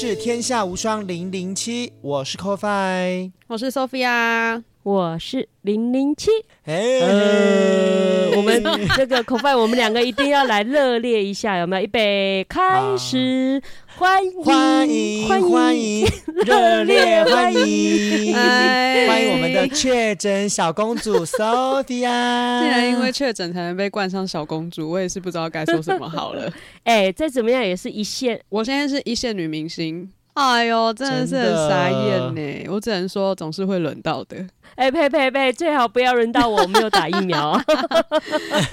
是天下无双零零七，我是 CoFi。我是 Sophia，我是零零七，哎、呃，我们这个口饭，我们两个一定要来热烈一下，有没有？预备，开始，欢迎，欢迎欢迎，热烈欢迎！哎欢迎我们的确诊小公主 Sophia。竟然因为确诊才能被冠上小公主，我也是不知道该说什么好了。哎，再怎么样也是一线，我现在是一线女明星，哎呦，真的是很傻眼呢。我只能说，总是会轮到的。哎，呸呸呸，最好不要轮到我，我没有打疫苗啊。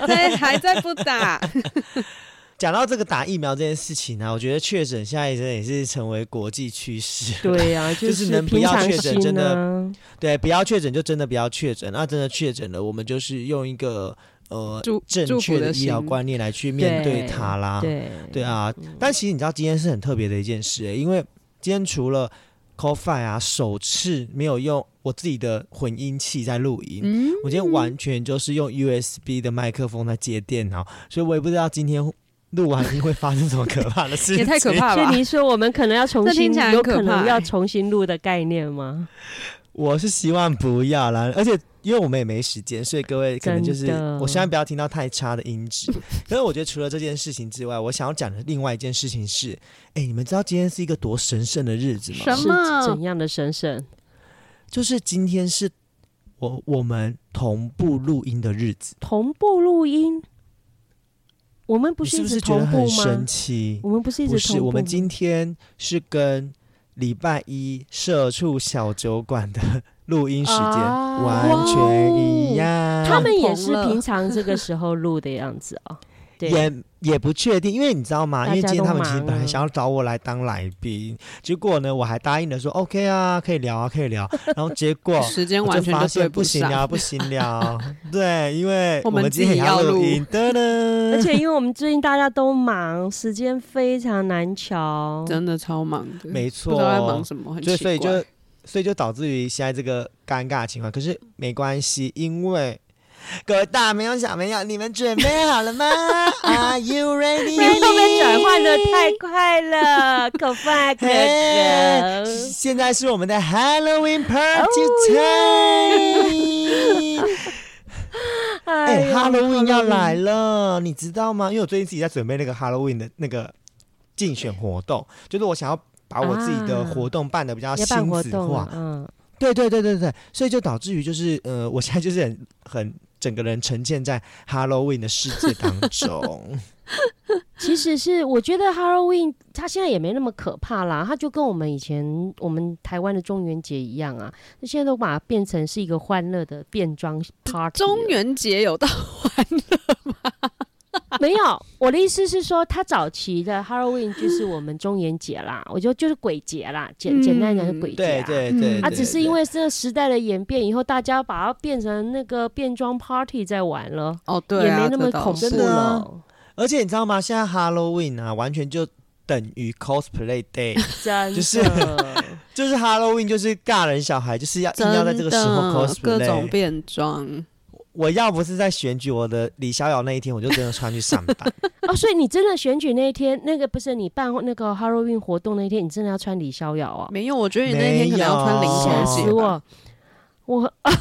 对，还在不打。讲到这个打疫苗这件事情呢、我觉得确诊现在真的也是成为国际趋势。对呀，就是能不要确诊真的啊对，不要确诊就真的不要确诊，那真的确诊了，我们就是用一个呃祝正确的医疗观念来去面对它啦。对对啊，但其实你知道今天是很特别的一件事、欸，因为今天除了 CoFi 啊首次没有用我自己的混音器在录音，嗯，我今天完全就是用 USB 的麦克风在接电脑，所以我也不知道今天录完音会发生什么可怕的事情。也太可怕了吧！所以你说我们可能要重新有可能要重新录的概念吗？我是希望不要啦，而且因为我们也没时间，所以各位可能就是我希望不要听到太差的音质。可是我觉得除了这件事情之外，我想要讲的另外一件事情是，哎，你们知道今天是一个多神圣的日子吗？什么怎样的神圣？就是今天是我我们同步录音的日子，同步录音，我们不是一直是觉得很同步吗神？奇？我们不是一不是，直同步吗？我们今天是跟礼拜一社畜小酒馆的录音时间啊完全一样。他们也是平常这个时候录的样子啊。对，也也不确定，因为你知道吗？因为今天他们其实本来想要找我来当来宾，结果呢，我还答应了说 OK 啊，可以聊啊，可以聊。然后结果 时间完全对发现不行。了，不行了。对，因为我们们今天也自己要录录音，的呢。而且因为我们最近大家都忙，时间非常难瞧。真的超忙的，没不知道在忙，什么，很所以奇怪。所以就所以就导致于现在这个尴尬的情况。可是没关系，因为各位大朋友小朋友，你们准备好了吗？Are you ready？后面转换的太快了，可快可 嘿可。现在是我们的 Halloween Party Time。哎呦，Halloween 要来了，你知道吗？因为我最近自己在准备那个 Halloween 的那个竞选活动，就是我想要把我自己的啊活动办的比较亲子化。嗯，对对对对对，所以就导致于就是呃，我现在就是很很整个人沉浸在 Halloween 的世界当中。其实是我觉得 Halloween 它现在也没那么可怕啦，它就跟我们以前我们台湾的中元节一样啊，那现在都把它变成是一个欢乐的变装 party。中元节有到 没有，我的意思是说，他早期的 Halloween 就是我们中元节啦，我觉得就是鬼节啦，简简单讲是鬼节对啊。对对，啊，只是因为这个时代的演变以后，大家把它变成那个变装 party 在玩了，哦，对啊，也没那么恐怖了。而且你知道吗？现在 Halloween 啊，完全就等于 cosplay day，真就是就是 Halloween 就是尬人小孩就是要硬要在这个时候 cosplay 各种。变装，我要不是在选举我的李逍遥那一天，我就真的穿去上班。哦，所以你真的选举那一天，那个不是你办那个 Halloween 活动那一天，你真的要穿李逍遥啊？没有，我觉得你那天可能要穿零没有吓钱鞋吧，我！我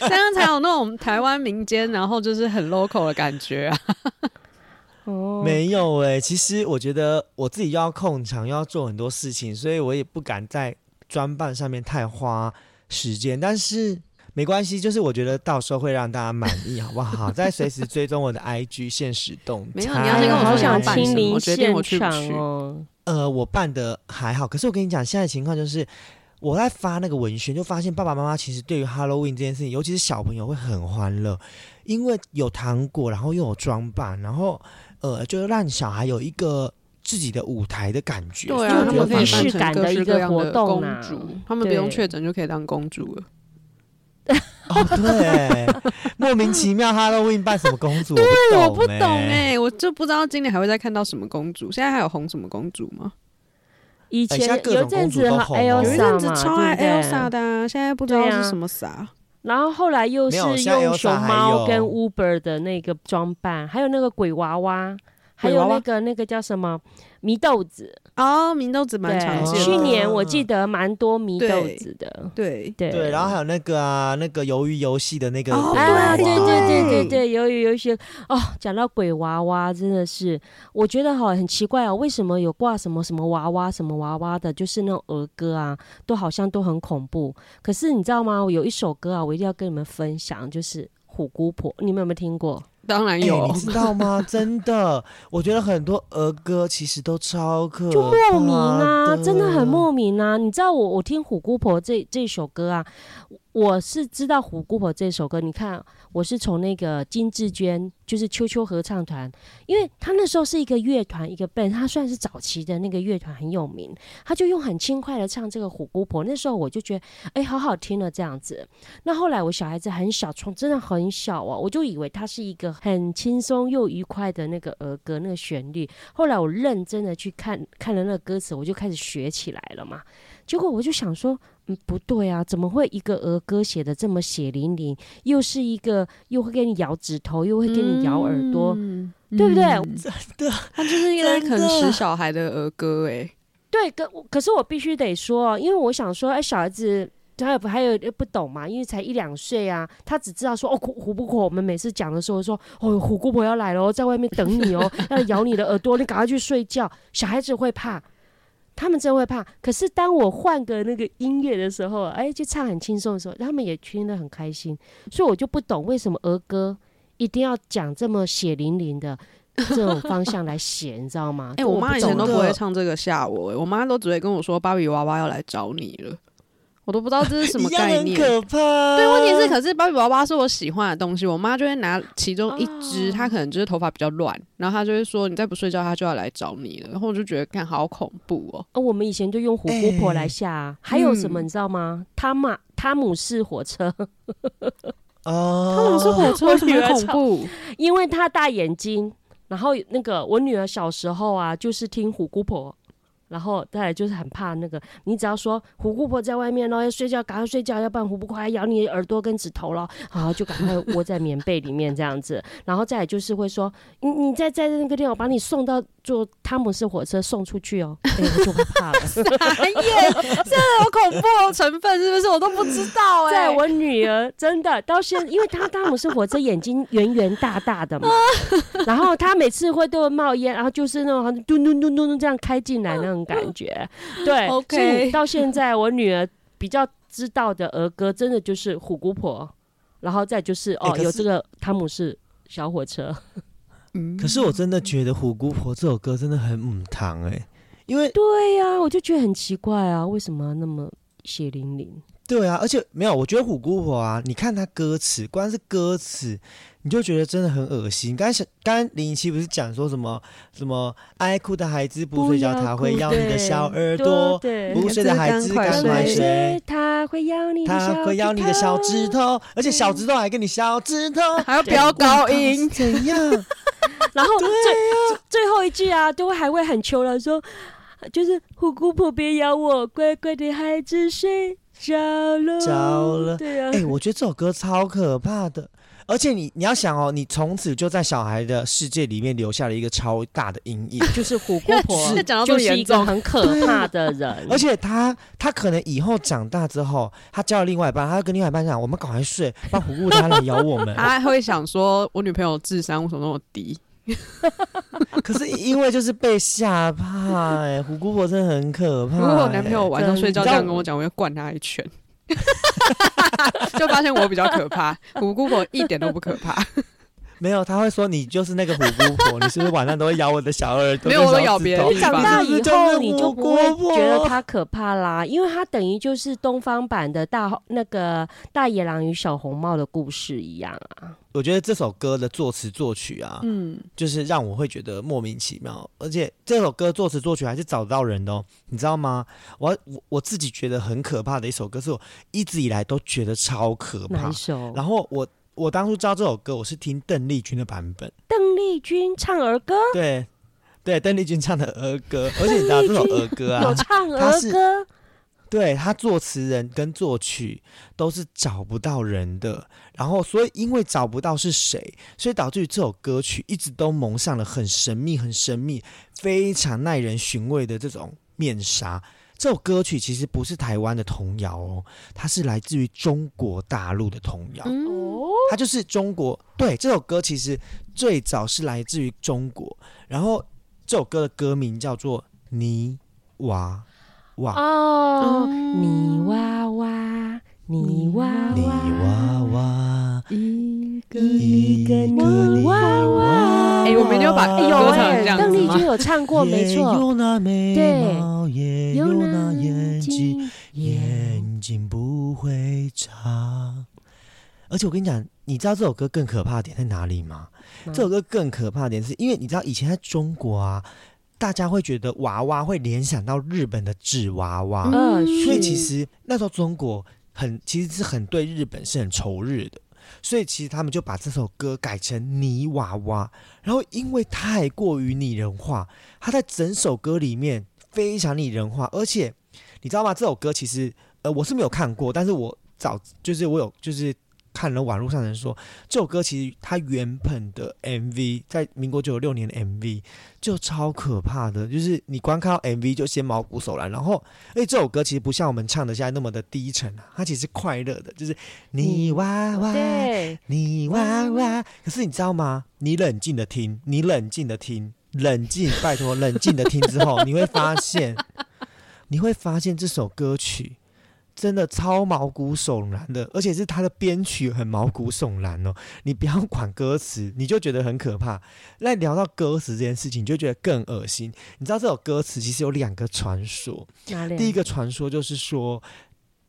这样才有那种台湾民间，然后就是很 local 的感觉啊。哦，没有哎、其实我觉得我自己又要控场，又要做很多事情，所以我也不敢在装扮上面太花时间。但是没关系，就是我觉得到时候会让大家满意，好不好？再随时追踪我的 IG 现实动态。没有你要先跟我说好想亲临我决定现我去不场去哦。呃，我办的还好，可是我跟你讲，现在情况就是。我在发那个文宣，就发现爸爸妈妈其实对于 Halloween 这件事情，尤其是小朋友会很欢乐，因为有糖果，然后又有装扮，然后呃，就让小孩有一个自己的舞台的感觉。对啊，他们可以扮仪式感成各式的一个各样的活动啊公主，他们不用确诊就可以当公主了。哦，对，莫名其妙 Halloween 扮什么公主？对，我我不懂哎、哎、我就不知道今年还会再看到什么公主。现在还有红什么公主吗？以前有一阵子哈都红哦有一阵子，超爱 Elsa 的、啊，现在不知道是什么啥。然后后来又是用熊猫跟 Uber 的那个装扮，还有那个鬼娃娃，还有那个那个叫什么祢豆子，哦，明豆子蛮常，见的。去年我记得蛮多祢豆子的，对，对对，然后还有那个啊，那个鱿鱼游戏的那个啊，对对对对对对，有有一些哦，讲到鬼娃娃，真的是我觉得好很奇怪哦，为什么有挂什么什么娃娃什么娃娃的，就是那种儿歌啊，都好像都很恐怖。可是你知道吗？我有一首歌啊，我一定要跟你们分享，就是虎姑婆，你们有没有听过？哎当然有。你知道吗？真的，我觉得很多儿歌其实都超可就莫名啊，真的很莫名啊！你知道我我听虎姑婆这这首歌啊，我是知道虎姑婆这首歌。你看，我是从那个金志娟，就是秋秋合唱团，因为他那时候是一个乐团，一个 band，他算是早期的那个乐团很有名，他就用很轻快的唱这个虎姑婆。那时候我就觉得，哎，好好听了这样子。那后来我小孩子很小，从真的很小哦，我就以为它是一个很轻松又愉快的那个儿歌那个旋律。后来我认真的去看看了那个歌词，我就开始学起来了嘛。结果我就想说，嗯，不对啊，怎么会一个儿歌写的这么血淋淋，又是一个又会给你咬指头，又会给你咬耳朵，嗯对不对？嗯他就是一个在啃食小孩的儿歌，哎，对，可可是我必须得说，因为我想说，哎，小孩子。他也不还有不懂嘛，因为才一两岁啊，他只知道说哦虎虎姑婆，我们每次讲的时候说哦虎姑婆要来了哦，在外面等你哦，要咬你的耳朵，你赶快去睡觉。小孩子会怕，他们真会怕。可是当我换个那个音乐的时候，哎，就唱很轻松的时候，他们也听得很开心。所以我就不懂为什么儿歌一定要讲这么血淋淋的这种方向来写，你知道吗？哎，我妈以前都不会唱这个吓我，欸，我妈都只会跟我说芭比娃娃要来找你了，我都不知道这是什么 概念。可怕。对，问题是，可是芭比娃娃是我喜欢的东西，我妈就会拿其中一只，哦她可能就是头发比较乱，然后她就会说你再不睡觉，她就要来找你了。然后我就觉得看好恐怖哦。哦，我们以前就用虎姑婆来吓、啊，还有什么嗯你知道吗？汤马汤姆士火车，哦，他们是火车，我为什么恐怖？因为他大眼睛，然后那个我女儿小时候啊，就是听虎姑婆。然后再来就是很怕那个，你只要说虎姑婆在外面咯，要睡觉，赶快睡觉，要不然虎姑婆还咬你耳朵跟指头咯，好就赶快窝在棉被里面这样子。然后再来就是会说，你你在在那个地方，我把你送到坐汤姆士火车送出去哦，哎、我就会怕了。这有恐怖的成分是不是？我都不知道哎、在我女儿真的到现在，因为她汤姆士火车眼睛圆圆大大的嘛，然后她每次会都会冒烟，然后就是那种好像咚咚咚咚咚这样开进来那种感觉。对 OK 所以到现在我女儿比较知道的儿歌，真的就是虎姑婆，然后再就是哦、有这个汤姆士小火车。嗯可是我真的觉得《虎姑婆》这首歌真的很母汤哎，因为对呀、我就觉得很奇怪啊，为什么要那么血淋淋？对啊，而且没有，我觉得《虎姑婆》啊，你看她歌词，光是歌词，你就觉得真的很恶心。刚才刚刚林怡琪不是讲说什么什么爱哭的孩子不睡觉，要他会哭咬你的小耳朵；对不睡的孩子赶快睡睡，他会咬你的小他会咬你的小指头，而且小指头还跟你小指头。还要飙高音，怎样？然后最、最最后一句啊，都还会很求饶说，就是虎姑婆别咬我，乖乖的孩子睡着了，着了对啊，哎、我觉得这首歌超可怕的，而且你你要想哦，你从此就在小孩的世界里面留下了一个超大的阴影。就是虎姑婆是 讲到就是一严重个很可怕的人，而且他他可能以后长大之后，他交了另外一半，他就跟另外一半讲：“我们赶快睡，不然虎姑他来咬我们。他还会想说，我女朋友智商为什么那么低？” 可是因为就是被吓怕、哎，虎姑婆真的很可怕、如果我男朋友哎晚上睡觉这样跟我讲，我要灌他一拳。就发现我比较可怕，虎姑婆一点都不可怕。没有，他会说你就是那个虎姑婆，你是不是晚上都会咬我的小耳朵？没有我都咬别人长大以后，你就不会觉得他。它可怕啦，因为他等于就是东方版的大那个大野狼与小红帽的故事一样啊。我觉得这首歌的作词作曲啊，嗯，就是让我会觉得莫名其妙，而且这首歌作词作曲还是找得到人的哦，你知道吗？我我我自己觉得很可怕的一首歌，是我一直以来都觉得超可怕哪一。首？然后我我当初知道这首歌，我是听邓丽君的版本，邓丽君唱儿歌，对对，邓丽君唱的儿歌，而且你知道这首儿歌啊有啊，唱儿歌，对他作词人跟作曲都是找不到人的，然后所以因为找不到是谁，所以导致于这首歌曲一直都蒙上了很神秘、很神秘、非常耐人寻味的这种面纱。这首歌曲其实不是台湾的童谣哦，它是来自于中国大陆的童谣。嗯，哦，它就是中国对这首歌其实最早是来自于中国，然后这首歌的歌名叫做《泥娃娃》。哦，嗯泥娃娃，泥娃泥娃，娃娃，一个一个泥泥娃娃。哎我们就要把哎有歌唱哎这，样子邓丽君有唱过，没错。有那眉对毛，也有有那眼睛，眼睛不会眨。而且我跟你讲，你知道这首歌更可怕的点在哪里吗？嗯这首歌更可怕的点是因为你知道以前在中国啊，大家会觉得娃娃会联想到日本的纸娃娃，嗯所以其实那时候中国很其实是很对日本是很仇日的，所以其实他们就把这首歌改成泥娃娃，然后因为太过于拟人化，它在整首歌里面非常拟人化，而且你知道吗？这首歌其实呃我是没有看过，但是我早就是我有就是。看了网络上的人说，这首歌其实它原本的 MV 在民国九十六年的 MV 就超可怕的，就是你光看到 MV 就先毛骨悚然，然后而且这首歌其实不像我们唱的现在那么的低沉啊，它其实是快乐的，就是你娃娃，你娃娃。可是你知道吗？你冷静的听，你冷静的听，冷静，拜托，冷静的听之后，你会发现，你会发现这首歌曲。真的超毛骨悚然的，而且是它的编曲很毛骨悚然哦。你不要管歌词，你就觉得很可怕。那聊到歌词这件事情，你就觉得更恶心。你知道这首歌词其实有两个传说，第一个传说就是说，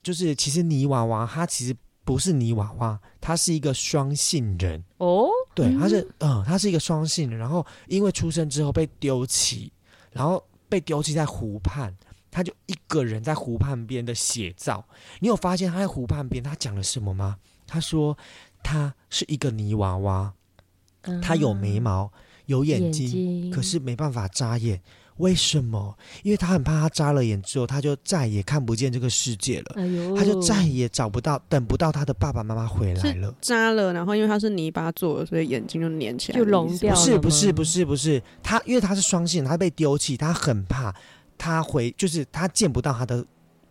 就是其实泥娃娃它其实不是泥娃娃，它是一个双性人。哦，对，他是嗯，他是一个双性人，然后因为出生之后被丢弃，然后被丢弃在湖畔，他就一个人在湖畔边的写照。你有发现他在湖畔边他讲了什么吗？他说他是一个泥娃娃，他有眉毛，有眼睛，可是没办法眨眼。为什么？因为他很怕他眨了眼之后，他就再也看不见这个世界了，哎呦，他就再也找不到、等不到他的爸爸妈妈回来了。扎了，然后因为他是泥巴做的，所以眼睛就粘起来就融掉了不是不是不是不是，他因为他是双性，他被丢弃，他很怕他回，就是他见不到他的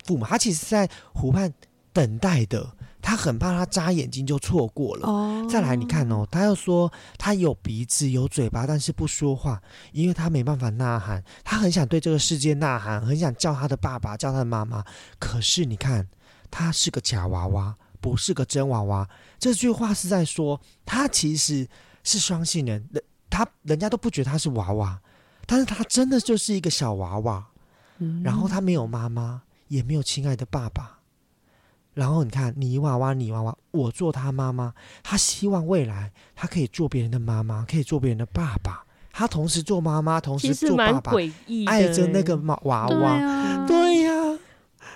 父母，他其实是在湖畔等待的，他很怕他眨眼睛就错过了。哦再来，你看哦，他又说他有鼻子有嘴巴，但是不说话，因为他没办法呐喊，他很想对这个世界呐喊，很想叫他的爸爸，叫他的妈妈。可是你看，他是个假娃娃，不是个真娃娃。这句话是在说他其实是双性人，人他人家都不觉得他是娃娃，但是他真的就是一个小娃娃。嗯然后他没有妈妈，也没有亲爱的爸爸。然后你看，泥娃娃，泥娃娃，我做他妈妈，他希望未来他可以做别人的妈妈，可以做别人的爸爸。他同时做妈妈，同时做爸爸，爱着那个娃娃对娃。啊，对呀、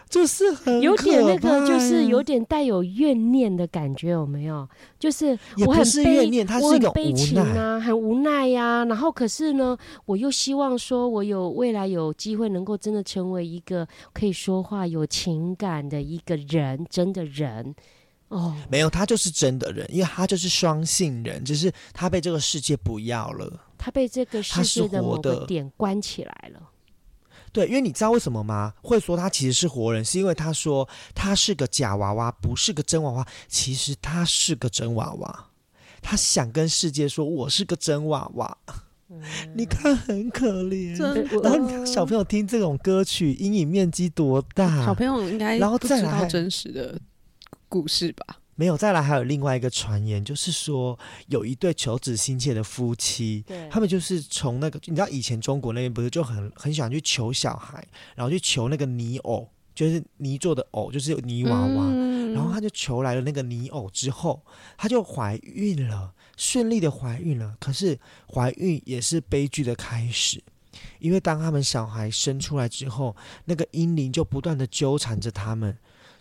就是很有点那个，就是有点带有怨念的感觉，有没有？就是我很悲是怨念，它我是一个很悲情。啊，很无奈呀、然后可是呢，我又希望说，我有未来有机会能够真的成为一个可以说话、有情感的一个人，真的人。哦，没有，他就是真的人，因为他就是双性人，只是他被这个世界不要了。他被这个世界的某个点关起来了。对，因为你知道为什么吗？会说他其实是活人，是因为他说他是个假娃娃，不是个真娃娃。其实他是个真娃娃，他想跟世界说我是个真娃娃。你看很可怜，然后你看小朋友听这种歌曲，阴影面积多大？小朋友应该然后不知道再来真实的故事吧？没有，再来还有另外一个传言，就是说有一对求子心切的夫妻，对他们就是从那个你知道以前中国那边不是就很很喜欢去求小孩，然后去求那个泥偶，就是泥做的偶，就是泥娃娃。嗯然后他就求来了那个泥偶之后，她就怀孕了，顺利的怀孕了。可是怀孕也是悲剧的开始，因为当他们小孩生出来之后，那个阴灵就不断的纠缠着他们，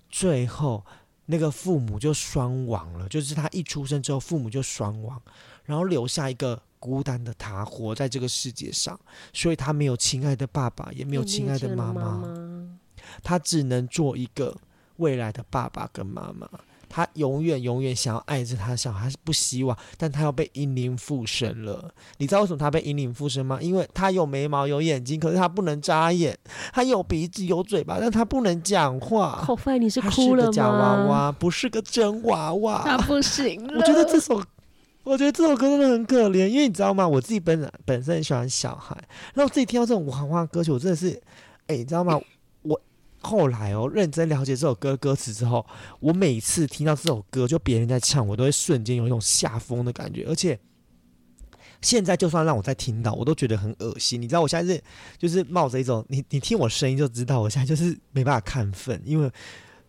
最后那个父母就双亡了。就是他一出生之后，父母就双亡，然后留下一个孤单的他活在这个世界上，所以他没有亲爱的爸爸，也没有亲爱的妈妈。他只能做一个未来的爸爸跟妈妈。他永远永远想要爱着他的小孩，他是不希望，但他要被阴灵附身了。你知道为什么他被阴灵附身吗？因为他有眉毛有眼睛，可是他不能眨眼；他有鼻子有嘴巴，但他不能讲话。口饭，你是他哭了吗？是个假娃娃，不是个真娃娃。他不行了。我觉得这首，我觉得这首歌真的很可怜，因为你知道吗？我自己本本身很喜欢小孩，然后我自己听到这种娃娃歌曲，我真的是，哎、你知道吗？我后来哦，认真了解这首歌歌词之后，我每次听到这首歌，就别人在唱，我都会瞬间有一种下风的感觉，而且。现在就算让我再听到，我都觉得很恶心。你知道，我现在是就是冒着一种，你你听我声音就知道，我现在就是没办法亢奋，因为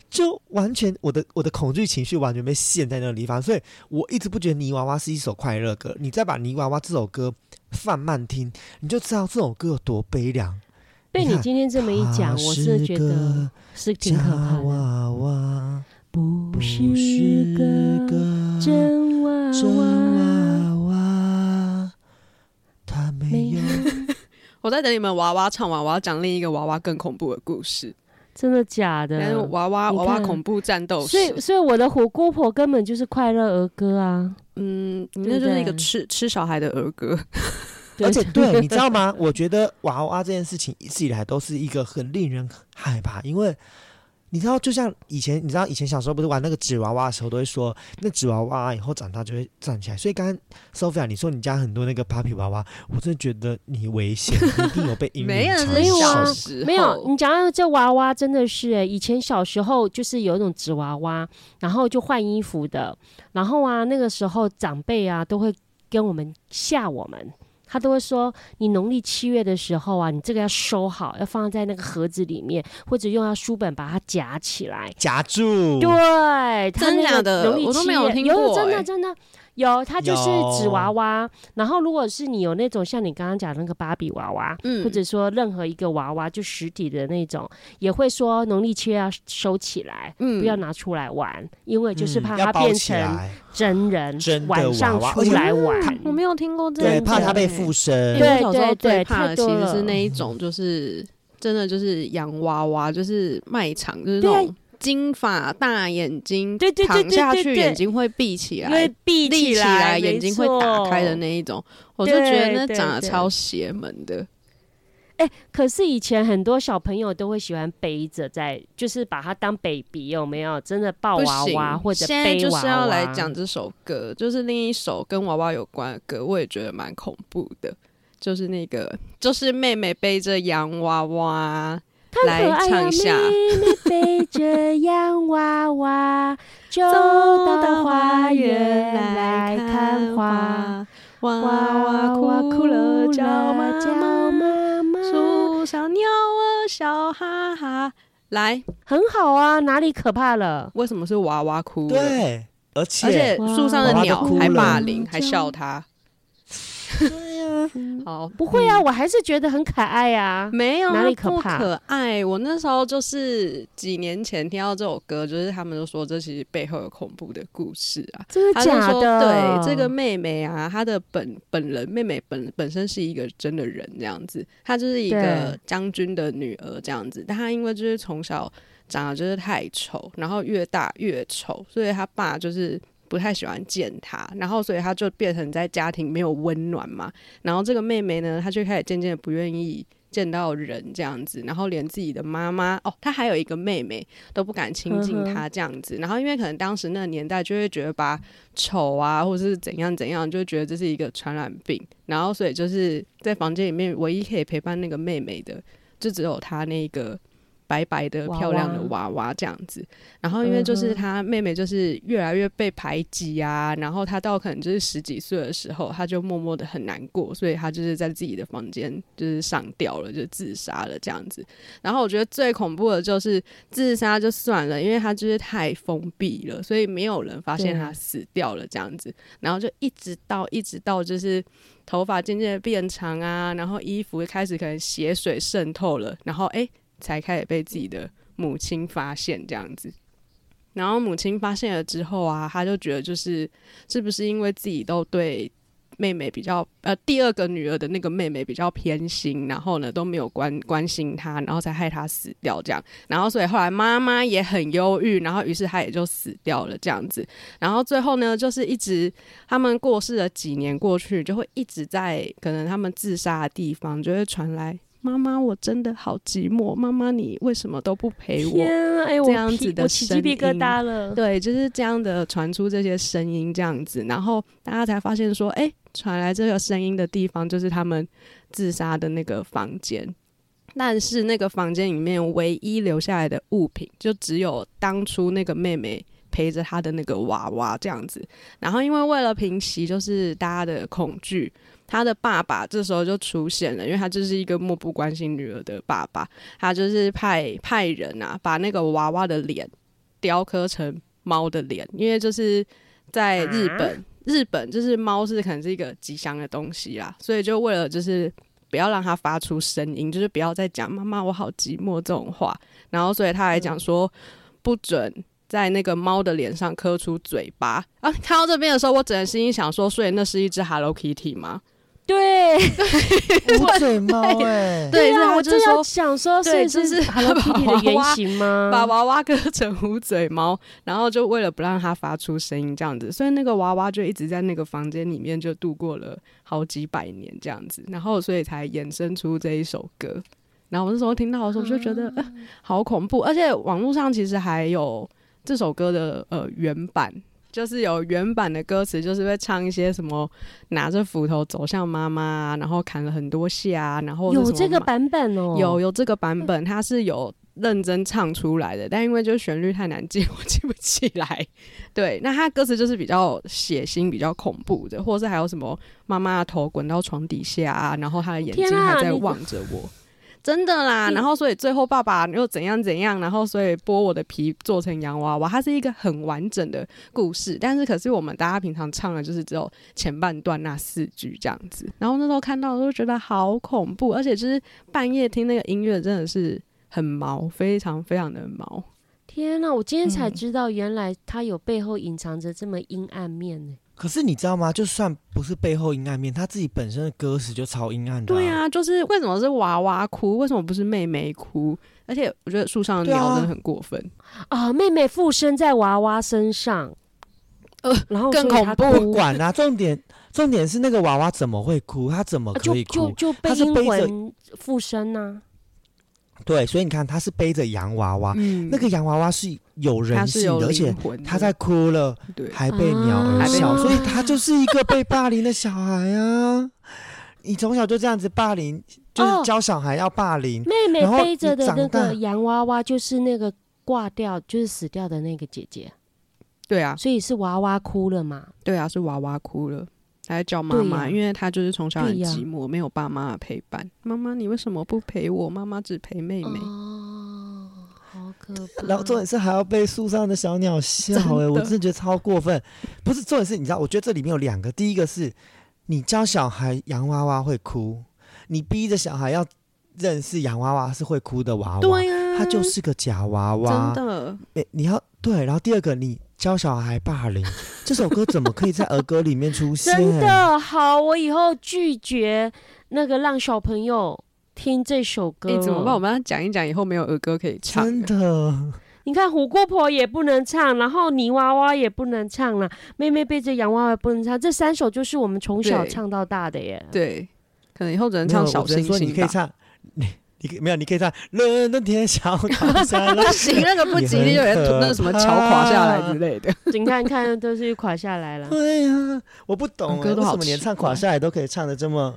就完全我的我的恐惧情绪完全被陷在那个地方，所以我一直不觉得《泥娃娃》是一首快乐歌。你再把《泥娃娃》这首歌放慢听，你就知道这首歌有多悲凉。被你今天这么一讲，我真的是觉得是挺可假怕的。娃娃不不是是个个真娃真娃，娃娃，它没没有有，我在等你们娃娃唱完，我要讲另一个娃娃更恐怖的故事。真的假但是的？娃娃娃娃恐怖战斗所以，所以我的火锅婆根本就是快乐儿歌啊！嗯，你那就是一个对吃吃小孩的儿歌。而且对，你知道吗？我觉得娃娃这件事情一直以来都是一个很令人害怕，因为你知道，就像以前，你知道以前小时候不是玩那个纸娃娃的时候，都会说那纸娃娃以后长大就会站起来。所以刚刚 Sophia 你说你家很多那个 Papi 娃娃，我真的觉得你危险，一定有被阴没有影缠没有啊没有，你讲到这娃娃真的是欸，以前小时候就是有一种纸娃娃，然后就换衣服的，然后啊那个时候长辈啊都会跟我们吓我们。他都会说，你农历七月的时候啊，你这个要收好，要放在那个盒子里面，或者用到书本把它夹起来。夹住，对，他那个真假的？农历我都没有七月有听过欸真的真的有，它就是纸娃娃。然后如果是你有那种像你刚刚讲的那个芭比娃娃，嗯或者说任何一个娃娃就实体的那种，也会说农历七月要收起来，嗯不要拿出来玩，因为就是嗯怕它变成真人，真的晚上出来玩。我没有听过这对，个，怕它被附身。对我小时候对对最怕的其实是那一种，就是真的就是洋娃娃，就是卖场，就是那种金发大眼睛，对对对躺下去眼睛会闭起来。闭立起来，眼睛会打开的那一种，我就觉得那长得超邪门的。哎、可是以前很多小朋友都会喜欢背着在，就是把它当 baby，有没有？真的抱娃，娃或者现在背娃娃。就是要来讲这首歌，就是另一首跟娃娃有关的歌，我也觉得蛮恐怖的，就是那个，就是妹妹背着洋娃娃很来唱一下。妹妹背着洋娃娃，走到花园来看花。娃娃哭哭了，叫妈叫妈。树上鸟儿笑哈哈。来，很好啊，哪里可怕了？为什么是娃娃哭了？对，而且而且树上的鸟还都哭了霸凌，还笑他。好，不会啊，我还是觉得很可爱啊。没有哪里可怕可爱。我那时候就是几年前听到这首歌，就是他们都说这其实背后有恐怖的故事啊。真的假的？对这个妹妹啊，她的本本人妹妹本本身是一个真的人这样子，她就是一个将军的女儿这样子，但她因为就是从小长得就是太丑，然后越大越丑，所以她爸就是。不太喜欢见他，然后所以他就变成在家庭没有温暖嘛。然后这个妹妹呢，她就开始渐渐的不愿意见到人这样子，然后连自己的妈妈哦，她还有一个妹妹都不敢亲近她这样子。然后因为可能当时那个年代就会觉得把丑啊，或者是怎样怎样，就觉得这是一个传染病。然后所以就是在房间里面唯一可以陪伴那个妹妹的，就只有她那个白白的漂亮的娃娃这样子。然后因为就是他妹妹就是越来越被排挤啊，然后他到可能就是十几岁的时候，他就默默的很难过，所以他就是在自己的房间就是上吊了，就自杀了这样子。然后我觉得最恐怖的就是自杀就算了，因为他就是太封闭了，所以没有人发现对他死掉了这样子。然后就一直到一直到就是头发渐渐的变长啊，然后衣服开始可能血水渗透了，然后诶才开始被自己的母亲发现这样子。然后母亲发现了之后啊，他就觉得就是是不是因为自己都对妹妹比较呃第二个女儿的那个妹妹比较偏心，然后呢都没有关关心她，然后才害她死掉这样。然后所以后来妈妈也很忧郁，然后于是她也就死掉了这样子。然后最后呢，就是一直他们过世了几年过去，就会一直在可能他们自杀的地方就会传来。妈妈，我真的好寂寞。妈妈，你为什么都不陪我？天啊，哎，我这样子的我起鸡皮疙瘩了。对，就是这样的传出这些声音，这样子，然后大家才发现说，哎、传来这个声音的地方就是他们自杀的那个房间。但是那个房间里面唯一留下来的物品，就只有当初那个妹妹陪着她的那个娃娃这样子。然后因为为了平息就是大家的恐惧，他的爸爸这时候就出现了，因为他就是一个漠不关心女儿的爸爸，他就是派派人啊，把那个娃娃的脸雕刻成猫的脸，因为就是在日本，日本就是猫是可能是一个吉祥的东西啦，所以就为了就是不要让它发出声音，就是不要再讲“妈妈，我好寂寞”这种话，然后所以他还讲说不准。在那个猫的脸上刻出嘴巴啊！看到这边的时候，我只能心里想说，所以那是一只 Hello Kitty 吗？对 无嘴猫哎、对是啊，我就是说想说，对是就是 Hello Kitty 的原型吗？把娃娃割成无嘴猫，然后就为了不让它发出声音这样子，所以那个娃娃就一直在那个房间里面就度过了好几百年这样子，然后所以才衍生出这一首歌。然后我那时候听到的时候就觉得、呃、好恐怖，而且网络上其实还有这首歌的呃原版。就是有原版的歌词，就是会唱一些什么拿着斧头走向妈妈啊，然后砍了很多下啊，然后有这个版本哦，有有这个版本，它是有认真唱出来的，但因为就旋律太难记，我记不起来。对，那它歌词就是比较血腥、比较恐怖的，或者是还有什么妈妈的头滚到床底下啊，然后她的眼睛还在望着我。真的啦，你然后所以最后爸爸又怎样怎样，然后所以剥我的皮做成洋娃娃，它是一个很完整的故事。但是可是我们大家平常唱的就是只有前半段那四句这样子。然后那时候看到都觉得好恐怖，而且就是半夜听那个音乐真的是很毛，非常非常的毛。天哪！我今天才嗯知道，原来它有背后隐藏着这么阴暗面呢。可是你知道吗？就算不是背后阴暗面，他自己本身的歌词就超阴暗的、对，啊，就是为什么是娃娃哭，为什么不是妹妹哭？而且我觉得树上的鸟真的很过分。啊，妹妹附身在娃娃身上，呃然后更恐怖管啊，重点重点是那个娃娃怎么会哭？他怎么可以哭？就就被阴她是背着魂附身呐。对，所以你看，他是背着洋娃娃，嗯。那个洋娃娃是有人性的，而且他在哭了，对。还被鸟儿啊。笑，还被所以他就是一个被霸凌的小孩啊！你从小就这样子霸凌，就是哦。教小孩要霸凌，妹妹然后背着的那你长大个洋娃娃，就是那个挂掉，就是死掉的那个姐姐，对啊，所以是娃娃哭了嘛？对啊，是娃娃哭了，还要叫妈妈，因为她就是从小很寂寞，没有爸妈的陪伴。妈妈，你为什么不陪我？妈妈只陪妹妹。哦，好可怕。然后重点是还要被树上的小鸟笑、真哎，我真的觉得超过分。不是重点是，你知道，我觉得这里面有两个，第一个是你教小孩洋娃娃会哭，你逼着小孩要认识洋娃娃是会哭的娃娃，对啊，它就是个假娃娃。真的。诶你要对，然后第二个，你教小孩霸凌，这首歌怎么可以在儿歌里面出现？真的好，我以后拒绝那个让小朋友听这首歌。哎、怎么办？我们要讲一讲，以后没有儿歌可以唱。真的，你看虎姑婆也不能唱，然后泥娃娃也不能唱了，妹妹背着洋娃娃也不能唱，这三首就是我们从小唱到大的耶。对，可能以后只能唱小星星吧。你可以唱，你你可以没有，你可以唱伦敦天桥垮下来不行，那个不吉利，就有人那个什么桥垮下来之类的。你看看，都是垮下来了。对呀、我不懂、为什么连唱垮下来都可以唱的这么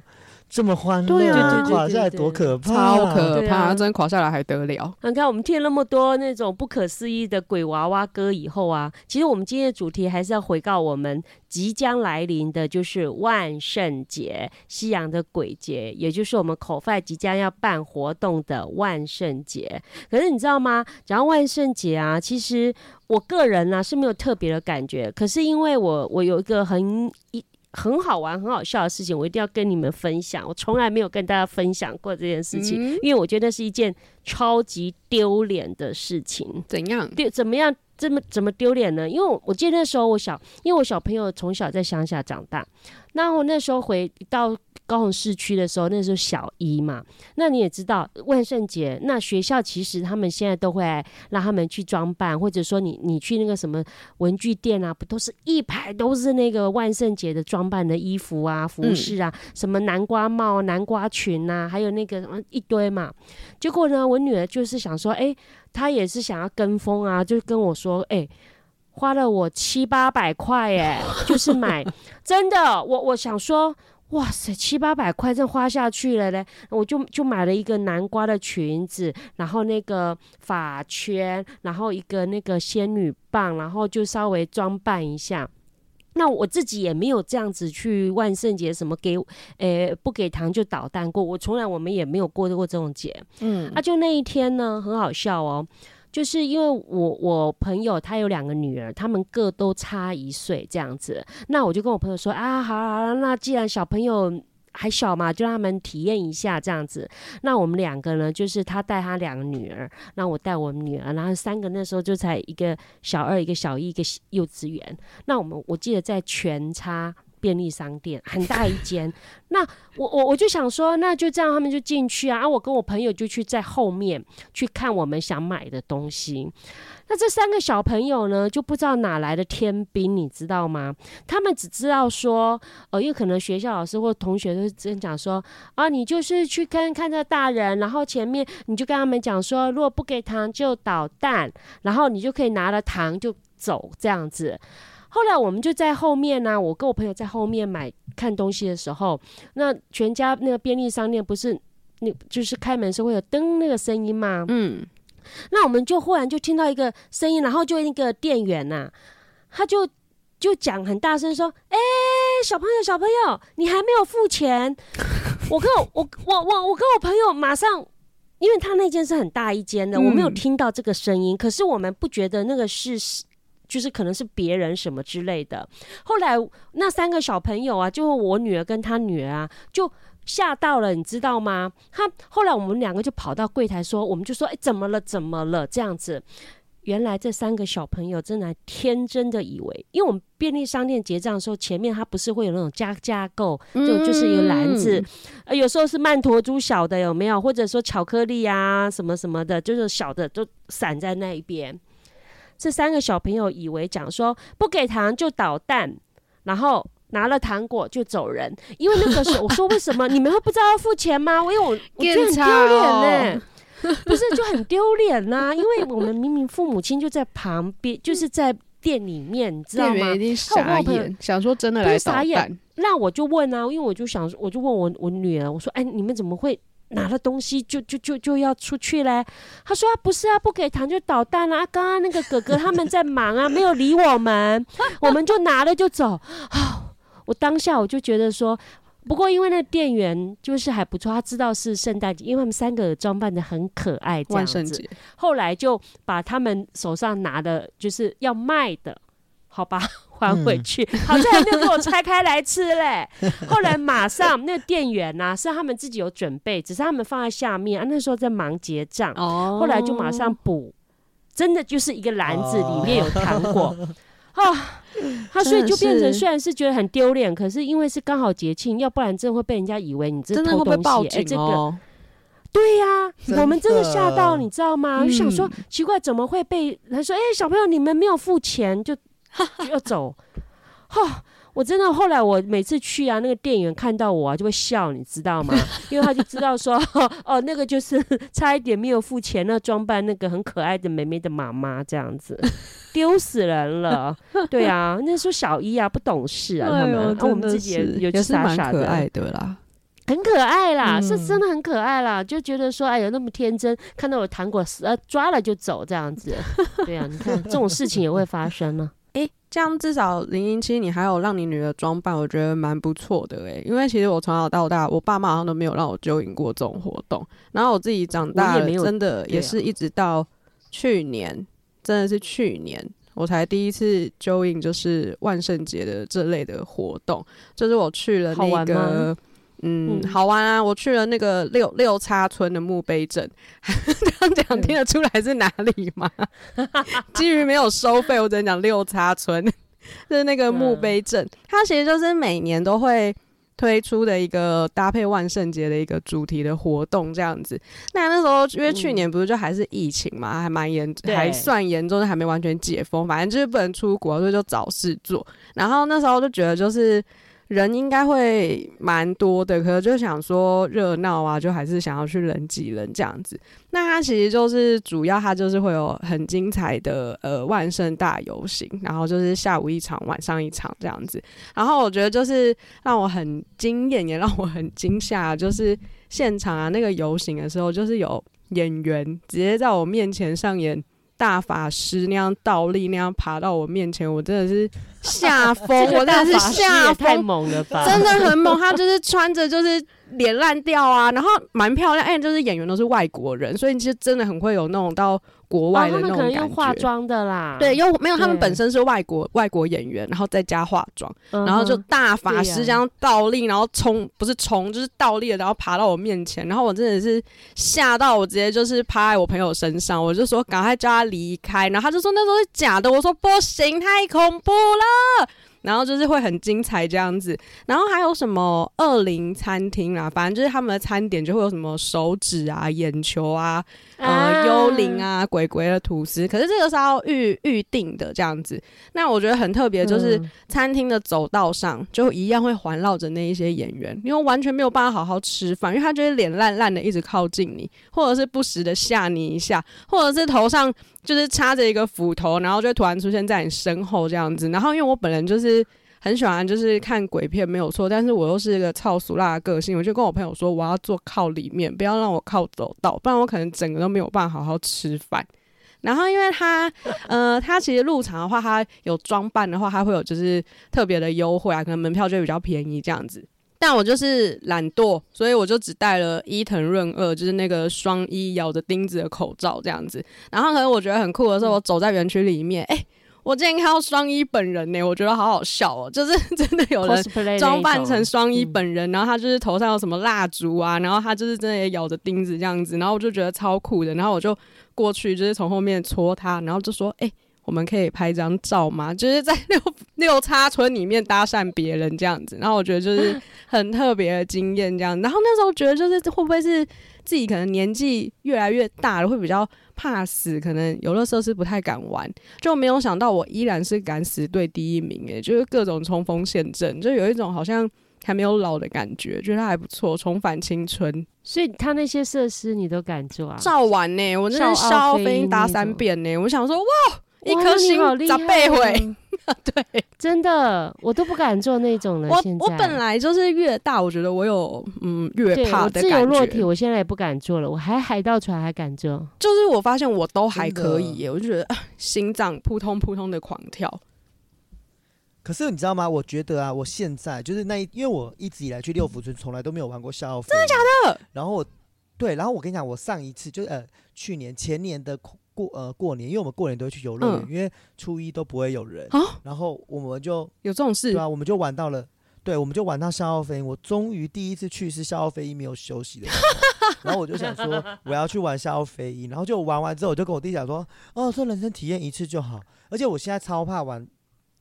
这么欢乐，对啊对对对垮下来对多可怕，超可怕啊怕，真的垮下来还得了？你看，我们听了那么多那种不可思议的鬼娃娃歌以后啊，其实我们今天的主题还是要回到我们即将来临的，就是万圣节，西洋的鬼节，也就是我们口饭即将要办活动的万圣节。可是你知道吗？讲到万圣节啊，其实我个人呢、是没有特别的感觉，可是因为我我有一个很一。很好玩、很好笑的事情，我一定要跟你们分享。我从来没有跟大家分享过这件事情，嗯因为我觉得是一件超级丢脸的事情。怎样？丢怎么样？这么怎么丢脸呢？因为我我记得那时候我小，因为我小朋友从小在乡下长大，那我那时候回到高雄市区的时候，那时候小一嘛，那你也知道万圣节，那学校其实他们现在都会让他们去装扮，或者说你你去那个什么文具店啊，不都是一排都是那个万圣节的装扮的衣服啊、服饰啊，什么南瓜帽、南瓜裙啊，还有那个什么一堆嘛。结果呢，我女儿就是想说，哎、她也是想要跟风啊，就跟我说，哎、花了我七八百块，哎，就是买，真的，我我想说，哇塞，七八百块这花下去了嘞，我就就买了一个南瓜的裙子，然后那个发圈，然后一个那个仙女棒，然后就稍微装扮一下。那我自己也没有这样子去万圣节什么给，诶、不给糖就捣蛋过，我从来我们也没有过过这种节。嗯啊，就那一天呢，很好笑哦，就是因为我我朋友他有两个女儿，他们各都差一岁这样子，那我就跟我朋友说啊，好了好了，那既然小朋友。还小嘛，就让他们体验一下这样子。那我们两个呢，就是他带他两个女儿，那我带我们女儿，然后三个那时候就才一个小二，一个小一，一个幼稚园。那我们我记得在全差便利商店很大一间，那我我我就想说，那就这样，他们就进去啊，啊，我跟我朋友就去在后面去看我们想买的东西。那这三个小朋友呢，就不知道哪来的天兵，你知道吗？他们只知道说，呃，因为可能学校老师或同学都真讲说，啊，你就是去跟看着大人，然后前面你就跟他们讲说，如果不给糖就捣蛋，然后你就可以拿了糖就走这样子。后来我们就在后面呢、我跟我朋友在后面买看东西的时候，那全家那个便利商店不是那就是开门是会有噔那个声音吗？嗯，那我们就忽然就听到一个声音，然后就那个店员呐、他就就讲很大声说：“哎、小朋友，小朋友，你还没有付钱。”我跟我我我我我跟我朋友马上。因为他那间是很大一间的，我没有嗯听到这个声音，可是我们不觉得那个是，就是可能是别人什么之类的。后来那三个小朋友啊，就我女儿跟她女儿啊，就吓到了，你知道吗？他后来我们两个就跑到柜台说，我们就说，哎、怎么了？怎么了？这样子。原来这三个小朋友真的天真的以为，因为我们便利商店结账的时候，前面它不是会有那种加加购，就就是一个篮子，呃，有时候是曼陀珠小的有没有？或者说巧克力啊什么什么的，就是小的都散在那一边。这三个小朋友以为讲说不给糖就捣蛋，然后拿了糖果就走人。因为那个时候我说为什么 你们会不知道要付钱吗？因为我我觉得很丢脸呢、不是就很丢脸呐，因为我们明明父母亲就在旁边，就是在店里面，你知道吗店员一？定傻眼，想说真的来捣傻眼蛋，那我就问啊，因为我就想，我就问我我女儿，我说，哎，你们怎么会拿了东西就就就就要出去嘞？他说、啊、不是啊，不给糖就捣蛋了、啊。刚刚那个哥哥他们在忙啊，没有理我们，我们就拿了就走。啊，我当下我就觉得说。不过，因为那个店员就是还不错，他知道是圣诞节，因为他们三个装扮的很可爱，这样子。后来就把他们手上拿的，就是要卖的，好吧，还回去，好像还没有给我拆开来吃嘞。后来马上那个店员呐、是他们自己有准备，只是他们放在下面啊，那时候在忙结账，哦后来就马上补，真的就是一个篮子里面有糖果。啊，他 所以就变成虽然是觉得很丢脸，可是因为是刚好节庆，要不然真的会被人家以为你这真的会偷东西。被报警哎这个哦。对呀、真我们真的的吓到，你知道吗？我就想说嗯奇怪，怎么会被他说？哎、小朋友，你们没有付钱就就 要走？哈、我真的后来我每次去啊，那个店员看到我啊就会笑，你知道吗？因为他就知道说，哦，那个就是差一点没有付钱，那装扮那个很可爱的妹妹的妈妈这样子，丢死人了。对啊，那时候小一啊，不懂事啊，他们，哎呦啊、我们自己也是有也是蛮可傻傻的，爱的啦。很可爱啦，是嗯真的很可爱啦，就觉得说，哎呦，那么天真，看到我糖果，呃，抓了就走这样子。对啊，你看这种事情也会发生呢、诶，这样至少零零七你还有让你女儿装扮，我觉得蛮不错的诶。因为其实我从小到大，我爸妈好像都没有让我揪引过这种活动。然后我自己长大了，真的也是一直到去年，真的是去年。我才第一次 join，就是万圣节的这类的活动，就是我去了那个，嗯，嗯好玩啊！我去了那个六六叉村的墓碑镇，这样讲听得出来是哪里吗？基于没有收费，我只能讲六叉村，就是那个墓碑镇，它其实就是每年都会推出的一个搭配万圣节的一个主题的活动这样子。那那时候因为去年不是就还是疫情嘛，还蛮严，还算严重，还没完全解封，反正就是不能出国，所以就找事做。然后那时候就觉得就是。人应该会蛮多的，可是就想说热闹啊，就还是想要去人挤人这样子。那它其实就是主要，它就是会有很精彩的呃万圣大游行，然后就是下午一场，晚上一场这样子。然后我觉得就是让我很惊艳，也让我很惊吓，就是现场啊那个游行的时候，就是有演员直接在我面前上演。大法师那样倒立，那样爬到我面前，我真的是吓疯，我真的是吓疯太疯，猛了吧！真的很猛，他就是穿着就是脸烂掉啊，然后蛮漂亮，哎，就是演员都是外国人，所以其实真的很会有那种到国哦，外的那种感觉。用化妆的啦，对，又没有他们本身是外国外国演员，然后再加化妆，嗯，然后就大法师这样倒立，然后冲不是冲就是倒立了，然后爬到我面前，然后我真的是吓到我直接就是趴在我朋友身上，我就说赶快叫他离开，然后他就说那时候是假的，我说不行，太恐怖了。然后就是会很精彩这样子，然后还有什么恶灵餐厅啊，反正就是他们的餐点就会有什么手指啊、眼球啊、呃幽灵，啊、鬼鬼的吐司，可是这个是要预预定的这样子。那我觉得很特别，就是嗯。餐厅的走道上就一样会环绕着那一些演员，因为完全没有办法好好吃饭，因为他就会脸烂烂的一直靠近你，或者是不时的吓你一下，或者是头上就是插着一个斧头，然后就突然出现在你身后这样子。然后因为我本人就是。很喜欢就是看鬼片没有错，但是我又是一个超俗辣的个性，我就跟我朋友说我要坐靠里面，不要让我靠走道，不然我可能整个都没有办法好好吃饭。然后因为他呃，他其实入场的话，他有装扮的话，他会有就是特别的优惠啊，可能门票就比较便宜这样子。但我就是懒惰，所以我就只戴了伊藤润二，就是那个双一咬着钉子的口罩这样子。然后可能我觉得很酷的是，我走在园区里面，哎、我今天看到双一本人呢、我觉得好好笑哦、就是真的有人装扮成双一嗯本人，然后他就是头上有什么蜡烛啊，然后他就是真的也咬着钉子这样子，然后我就觉得超酷的，然后我就过去就是从后面戳他，然后就说：“哎、我们可以拍张照吗？”就是在六六叉村里面搭讪别人这样子，然后我觉得就是 很特别的经验这样。然后那时候觉得就是会不会是自己可能年纪越来越大了，会比较怕死，可能游乐设施不太敢玩，就没有想到我依然是敢死队第一名诶，就是各种冲锋陷阵，就有一种好像还没有老的感觉，觉得还不错，重返青春。所以他那些设施你都敢做啊？照完呢，我真的是笑傲笑傲飞飞鹰搭鹰那种三遍呢，我想说哇，一颗星好厉害咋倍回？哦 对真的，我都不敢做那种了。我现在我本来就是越大，我觉得我有嗯越怕的感落体，我现在也不敢做了。我还海盗船还敢做，就是我发现我都还可以耶，我就觉得啊心脏扑通扑通的狂跳。可是你知道吗？我觉得啊，我现在就是那一，因为我一直以来去六福村从来都没有玩过笑傲飞，真的假的？然后我对，然后我跟你讲，我上一次就是呃去年前年的过呃过年，因为我们过年都会去游乐园，嗯因为初一都不会有人，啊然后我们就有这种事对啊，我们就玩到了。对，我们就玩到笑傲飞鹰。我终于第一次去是笑傲飞鹰没有休息的时候，然后我就想说我要去玩笑傲飞鹰，然后就玩完之后，我就跟我弟讲说，哦，这人生体验一次就好。而且我现在超怕玩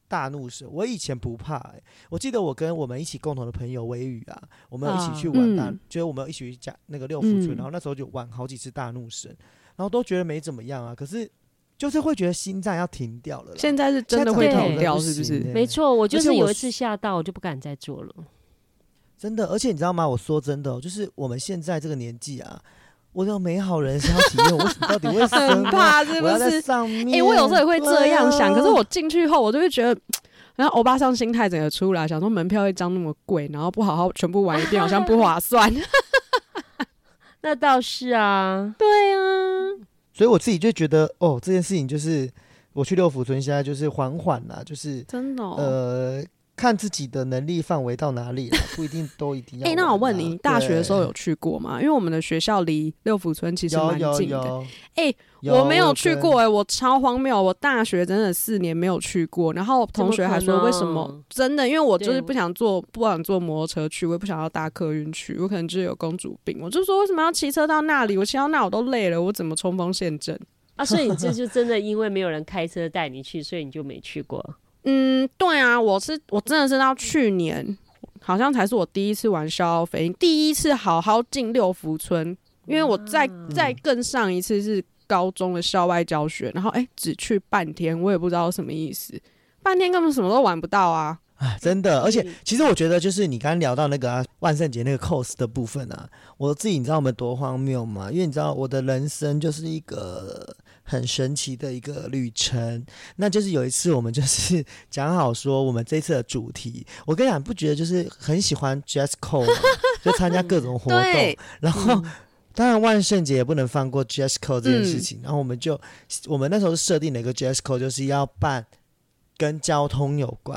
大怒神，我以前不怕、欸。我记得我跟我们一起共同的朋友微雨啊，我们一起去玩大，嗯就是我们一起去讲那个六福村，嗯然后那时候就玩好几次大怒神，然后都觉得没怎么样啊，可是就是会觉得心脏要停掉了啦。现在是真的会现在停掉，不是不是？没错，我就是有一次吓到，我就不敢再做了。真的，而且你知道吗？我说真的、哦，就是我们现在这个年纪啊，我有美好人生要体验，我为什么到底会生很啊？怕是不我要在是？上面。哎、我有时候也会这样想，对啊可是我进去后，我就会觉得然后欧巴桑心态整个出来，想说门票一张那么贵，然后不好好全部玩一遍，好像不划算。那倒是啊，对啊，所以我自己就觉得，哦，这件事情就是我去六福村，现在就是缓缓啦，就是真的、哦。呃，看自己的能力范围到哪里了，不一定都一定要哎。那我问你，大学的时候有去过吗？因为我们的学校离六福村其实蛮近的。有，哎有我没有去跟过哎、我超荒谬！我大学真的四年没有去过，然后同学还说为什么？真的，因为我就是不想坐，不想坐摩托车去，我也不想要搭客运去，我可能就是有公主病。我就说为什么要骑车到那里？我骑到那我都累了，我怎么冲锋陷阵？啊，所以你这就真的因为没有人开车带你去，所以你就没去过。嗯，对啊，我是我真的是到去年，好像才是我第一次玩逍遥飞鹰，第一次好好进六福村，因为我再再更上一次是高中的校外教学，然后哎、只去半天，我也不知道什么意思，半天根本什么都玩不到啊。啊，真的，而且其实我觉得，就是你刚刚聊到那个、啊、万圣节那个 cos 的部分啊，我自己你知道我们多荒谬吗？因为你知道我的人生就是一个很神奇的一个旅程。那就是有一次我们就是 讲好说，我们这次的主题，我跟你讲，不觉得就是很喜欢 code？就参加各种活动，然后。当然，万圣节也不能放过 code 这件事情。然后我们就，我们那时候设定了一个 code，就是要办跟交通有关。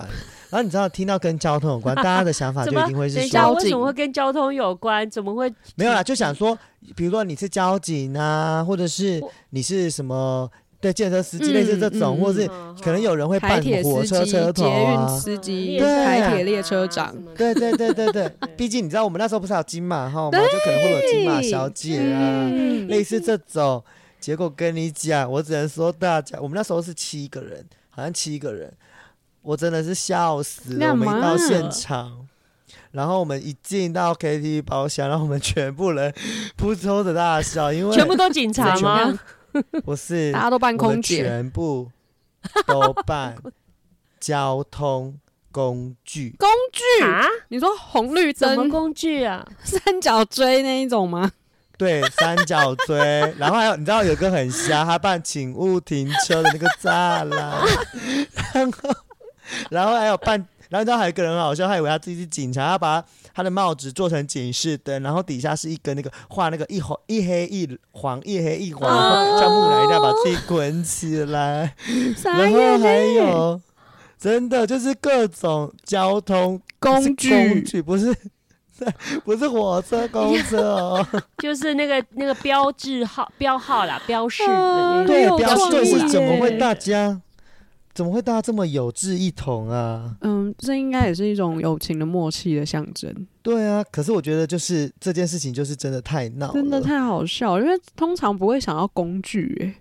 然后你知道，听到跟交通有关，大家的想法 就一定会是等一下，说，为什么会跟交通有关？怎么会？没有啦，就想说，比如说你是交警啊，或者是你是什么对建设司机，嗯类似这种，嗯或者是嗯可能有人会扮铁、火车车头捷运啊。司机、对台铁列车长，对对对对对，毕竟你知道我们那时候不是有金马号吗？就可能会有金马小姐啊，嗯类似这种。结果跟你讲，我只能说大家，我们那时候是七个人，好像七个人，我真的是笑死了。我们一到现场，然后我们一进到 KTV 包厢，然后我们全部人扑通的大笑，因为全部都警察吗？不是大家都扮空姐，全部都办交通工具。工具。啊？你说红绿灯、工具啊？三角锥那一种吗？对，三角锥，然后还有你知道有个很瞎，他办请勿停车的那个栅栏，然 后然后还有办，然后你知道还有一个人很好笑，他以为他自己是警察，他把他的帽子做成警示灯，然后底下是一根那个画那个一红一黑一黄一黑一黄，然后像木乃伊那样把自己捆起来，然后还！有真的就是各种交通工具工具不是。不是火车、公车。哦，就是那个那个标志号标号啦，标示啊的那个。对，标创意对是怎么会大家怎么会大家这么有志一同啊？嗯，这应该也是一种友情的默契的象征，对啊，可是我觉得就是这件事情就是真的太闹，真的太好笑，因为通常不会想要工具、欸，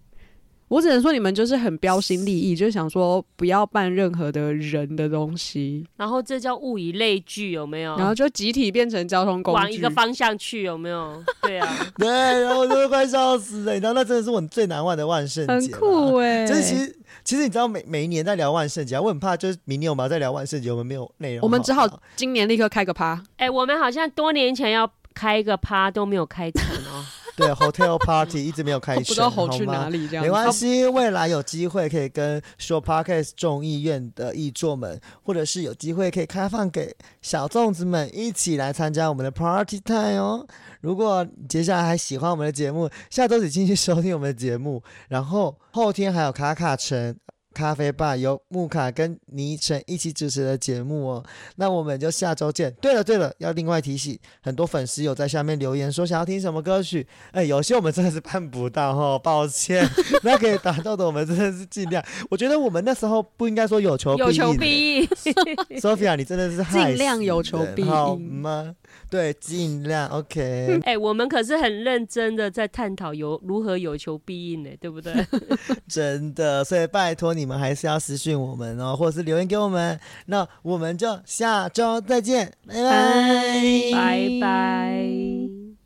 我只能说你们就是很标新立异，就是想说不要办任何的人的东西，然后这叫物以类聚，有没有？然后就集体变成交通工具往一个。方向去，有没有？对啊，对，然后我真的快笑死了，你知道那真的是我最难忘的万圣节，很酷。哎、就是其实其实你知道每每一年在聊万圣节啊，我很怕就是明年我们要再聊万圣节，我们没有内容，我们只好好今年立刻开个趴，哎、我们好像多年前要开一个趴都没有开成哦。对 hotel party 一直没有开始，不知道猴去好吗哪里这样。没关系，未来有机会可以跟说 Podcast 众议院的议座们，或者是有机会可以开放给小粽子们一起来参加我们的 Party Time 哦。如果你接下来还喜欢我们的节目，下周起继续收听我们的节目，然后后天还有卡卡城。咖啡吧由木卡跟倪晨一起主持的节目哦，那我们就下周见。对了对了，要另外提醒，很多粉丝有在下面留言说想要听什么歌曲，哎，有些我们真的是办不到哈，抱歉。那可以达到的，我们真的是尽量。我觉得我们那时候不应该说有求有求必应，Sophia，你真的是害尽量有求必应好应吗？对，尽量 OK。哎、我们可是很认真的在探讨有如何有求必应呢，对不对？真的，所以拜托你们还是要私讯我们哦，或者是留言给我们。那我们就下周再见，拜拜拜拜。